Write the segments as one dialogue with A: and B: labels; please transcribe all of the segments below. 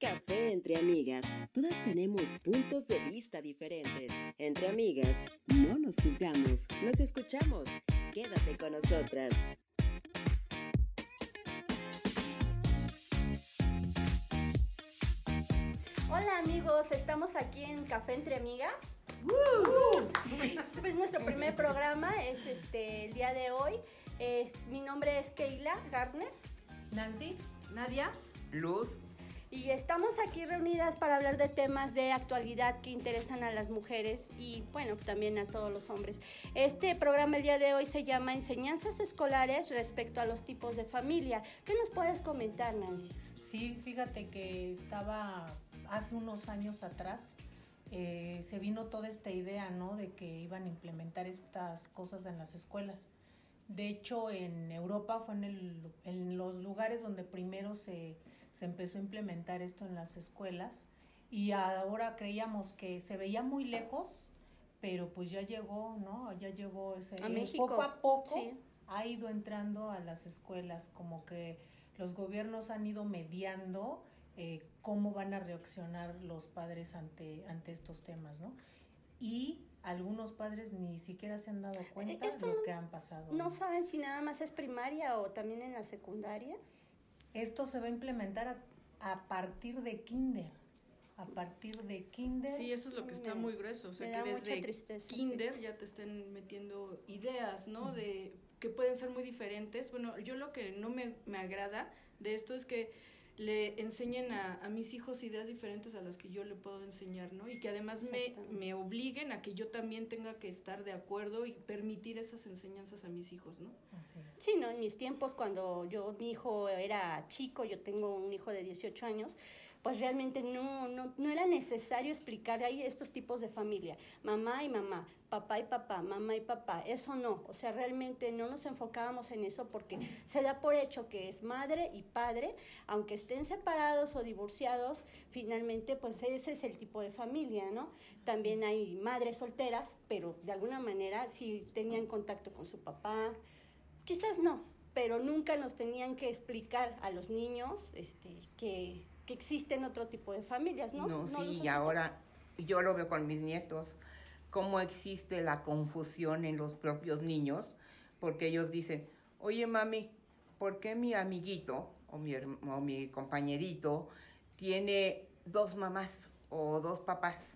A: Café entre amigas. Todas tenemos puntos de vista diferentes. Entre amigas, no nos juzgamos, nos escuchamos. Quédate con nosotras.
B: Hola amigos, estamos aquí en Café entre amigas. Pues nuestro primer programa es este el día de hoy. Es, mi nombre es Keila Gardner.
C: Nancy,
D: Nadia,
E: Luz,
B: Y estamos aquí reunidas para hablar de temas de actualidad que interesan a las mujeres y bueno, también a todos los hombres. Este programa el día de hoy se llama Enseñanzas escolares respecto a los tipos de familia. ¿Qué nos puedes comentar, Nancy?
C: sí, fíjate que estaba hace unos años atrás, eh, se vino toda esta idea, ¿no? De que iban a implementar estas cosas en las escuelas. De hecho, en Europa fue en, el- en los lugares donde primero se, se empezó a implementar esto en las escuelas y ahora creíamos que se veía muy lejos, pero pues ya llegó, ¿no? Ya llegó ese...
B: A México,
C: Poco a poco
B: sí.
C: ha ido entrando a las escuelas, como que los gobiernos han ido mediando eh, cómo van a reaccionar los padres ante, ante estos temas, ¿no? Y algunos padres ni siquiera se han dado cuenta
B: esto
C: de lo que han pasado.
B: ¿No saben si nada más es primaria o también en la secundaria?
C: Esto se va a implementar a, a partir de kinder. A partir de kinder.
D: sí, eso es lo que está muy grueso, o sea,
B: me
D: que
B: da mucha
D: desde
B: tristeza,
D: kinder ya te estén metiendo ideas, ¿no? De que pueden ser muy diferentes. Bueno, yo lo que no me, me agrada de esto es que le enseñen a, a mis hijos ideas diferentes a las que yo le puedo enseñar, ¿no? Y que además me, me obliguen a que yo también tenga que estar de acuerdo y permitir esas enseñanzas a mis hijos, ¿no?
C: Así es.
B: Sí, no, en mis tiempos cuando yo mi hijo era chico, yo tengo un hijo de 18 años, pues realmente no no no era necesario explicar ahí estos tipos de familia, mamá y mamá, papá y papá, mamá y papá, eso no, o sea, realmente no nos enfocábamos en eso porque se da por hecho que es madre y padre, aunque estén separados o divorciados, finalmente pues ese es el tipo de familia, ¿no? También hay madres solteras, pero de alguna manera sí tenían contacto con su papá, Quizás no, pero nunca nos tenían que explicar a los niños este, que, que existen otro tipo de familias, ¿no?
E: no, sí, y ahora yo lo veo con mis nietos, cómo existe la confusión en los propios niños, porque ellos dicen, oye mami, ¿por qué mi amiguito o mi, o mi compañerito tiene dos mamás o dos papás?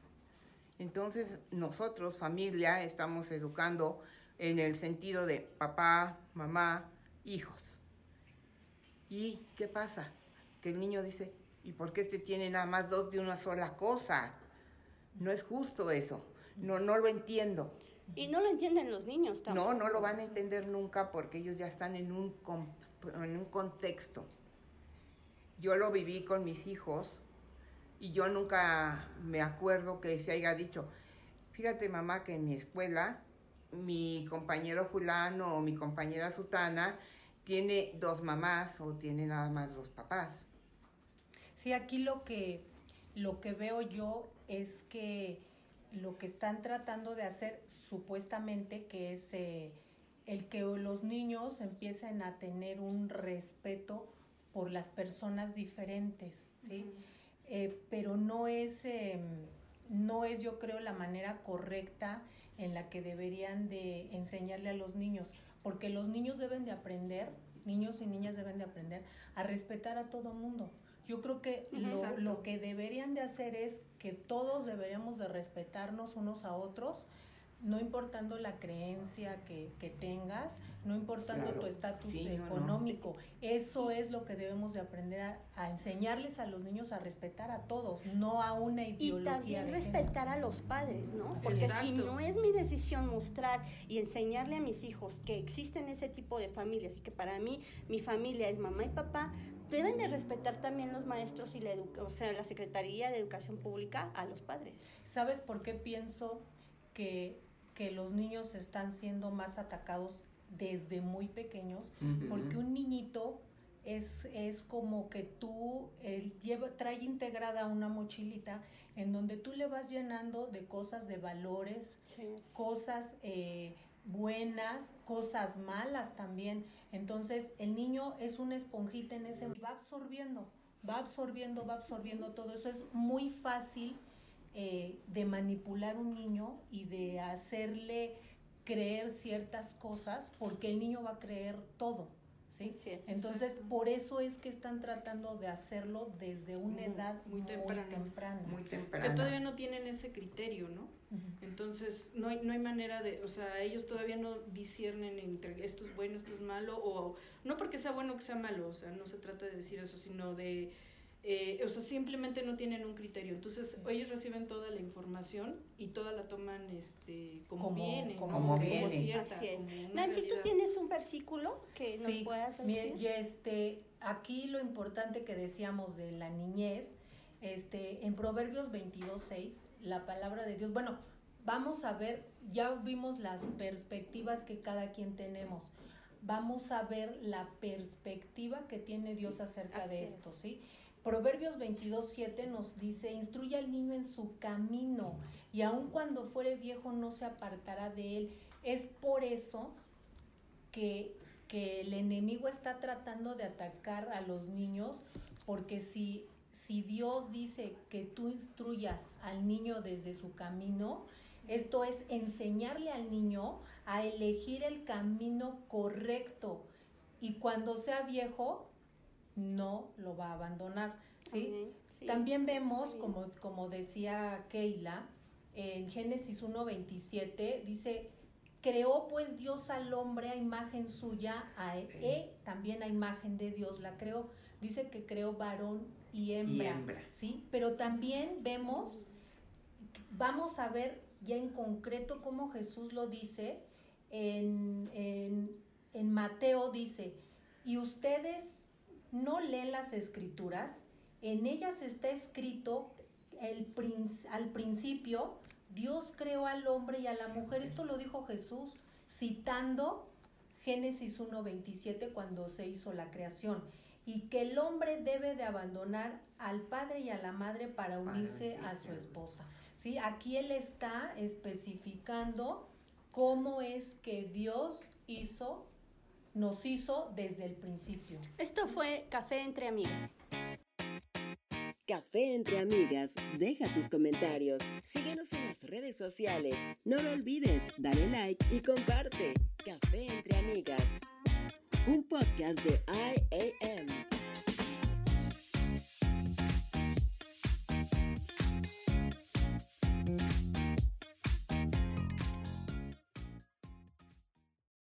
E: Entonces nosotros, familia, estamos educando en el sentido de papá, mamá, hijos. ¿Y qué pasa? Que el niño dice, ¿y por qué este tiene nada más dos de una sola cosa? No es justo eso. No, no lo entiendo.
B: Y no lo entienden los niños tampoco.
E: No, no lo van a entender nunca porque ellos ya están en un, en un contexto. Yo lo viví con mis hijos y yo nunca me acuerdo que se haya dicho, fíjate mamá que en mi escuela mi compañero fulano o mi compañera sutana tiene dos mamás o tiene nada más dos papás.
C: Sí, aquí lo que, lo que veo yo es que lo que están tratando de hacer supuestamente que es eh, el que los niños empiecen a tener un respeto por las personas diferentes, ¿sí? Eh, pero no es, eh, no es yo creo la manera correcta en la que deberían de enseñarle a los niños, porque los niños deben de aprender, niños y niñas deben de aprender a respetar a todo mundo. Yo creo que lo, lo que deberían de hacer es que todos deberíamos de respetarnos unos a otros, no importando la creencia que, que tengas, no importando
E: Claro.
C: tu estatus
E: Sí, no, no.
C: económico. Eso es lo que debemos de aprender a, a enseñarles a los niños a respetar a todos, no a una
B: Y
C: ideología.
B: también
C: de
B: respetar
C: género.
B: a los padres, ¿no? Porque si no es mi decisión mostrar y enseñarle a mis hijos que existen ese tipo de familias y que para mí mi familia es mamá y papá, deben de respetar también los maestros y la edu- o sea, la Secretaría de Educación Pública a los padres.
C: ¿Sabes por qué pienso que, que los niños están siendo más atacados desde muy pequeños? Porque un niñito es, es como que tú él lleva, trae integrada una mochilita en donde tú le vas llenando de cosas de valores, cosas eh, buenas, cosas malas también. Entonces el niño es una esponjita en ese, va absorbiendo va absorbiendo, va absorbiendo todo eso. Es muy fácil eh, de manipular un niño y de hacerle creer ciertas cosas porque el niño va a creer todo. ¿sí? Entonces, por eso es que están tratando de hacerlo desde una edad muy, temprana.
E: Muy temprana.
D: Que todavía no tienen ese criterio, ¿no? Entonces, no hay, no hay manera de, o sea, ellos todavía no disciernen entre esto es bueno, esto es malo, o no porque sea bueno que sea malo, o sea, no se trata de decir eso, sino de eh, o sea, simplemente no tienen un criterio. Entonces, ellos reciben toda la información y toda la toman este, como, viene,
E: como, viene.
B: Así es. Nancy, ¿tú tienes un versículo que nos puedas decir?
C: Y este, aquí lo importante que decíamos de la niñez, este, en Proverbios 22.6, la palabra de Dios, bueno, vamos a ver, ya vimos las perspectivas que cada quien tenemos. Vamos a ver la perspectiva que tiene Dios acerca de esto, ¿sí? Proverbios 22.7 nos dice, instruye al niño en su camino y aun cuando fuere viejo no se apartará de él. Es por eso que, que el enemigo está tratando de atacar a los niños, porque si, si Dios dice que tú instruyas al niño desde su camino, esto es enseñarle al niño a elegir el camino correcto y cuando sea viejo no lo va a abandonar. ¿sí? También vemos, como, como decía Keila, en Génesis 1.27, dice, creó pues Dios al hombre a imagen suya, a e, también a imagen de Dios la creó. Dice que creó varón y hembra, ¿sí? Pero también vemos, vamos a ver ya en concreto cómo Jesús lo dice, en, en, en Mateo dice, y ustedes no leen las escrituras, en ellas está escrito el, al principio, Dios creó al hombre y a la mujer, esto lo dijo Jesús, citando Génesis 1.27 cuando se hizo la creación, y que el hombre debe de abandonar al padre y a la madre para unirse a su esposa. ¿Sí? Aquí él está especificando cómo es que Dios hizo nos hizo desde el principio.
B: Esto fue Café entre Amigas.
A: Café entre amigas, deja tus comentarios, síguenos en las redes sociales, no lo olvides, dale like y comparte. Café entre amigas, un podcast de IAM.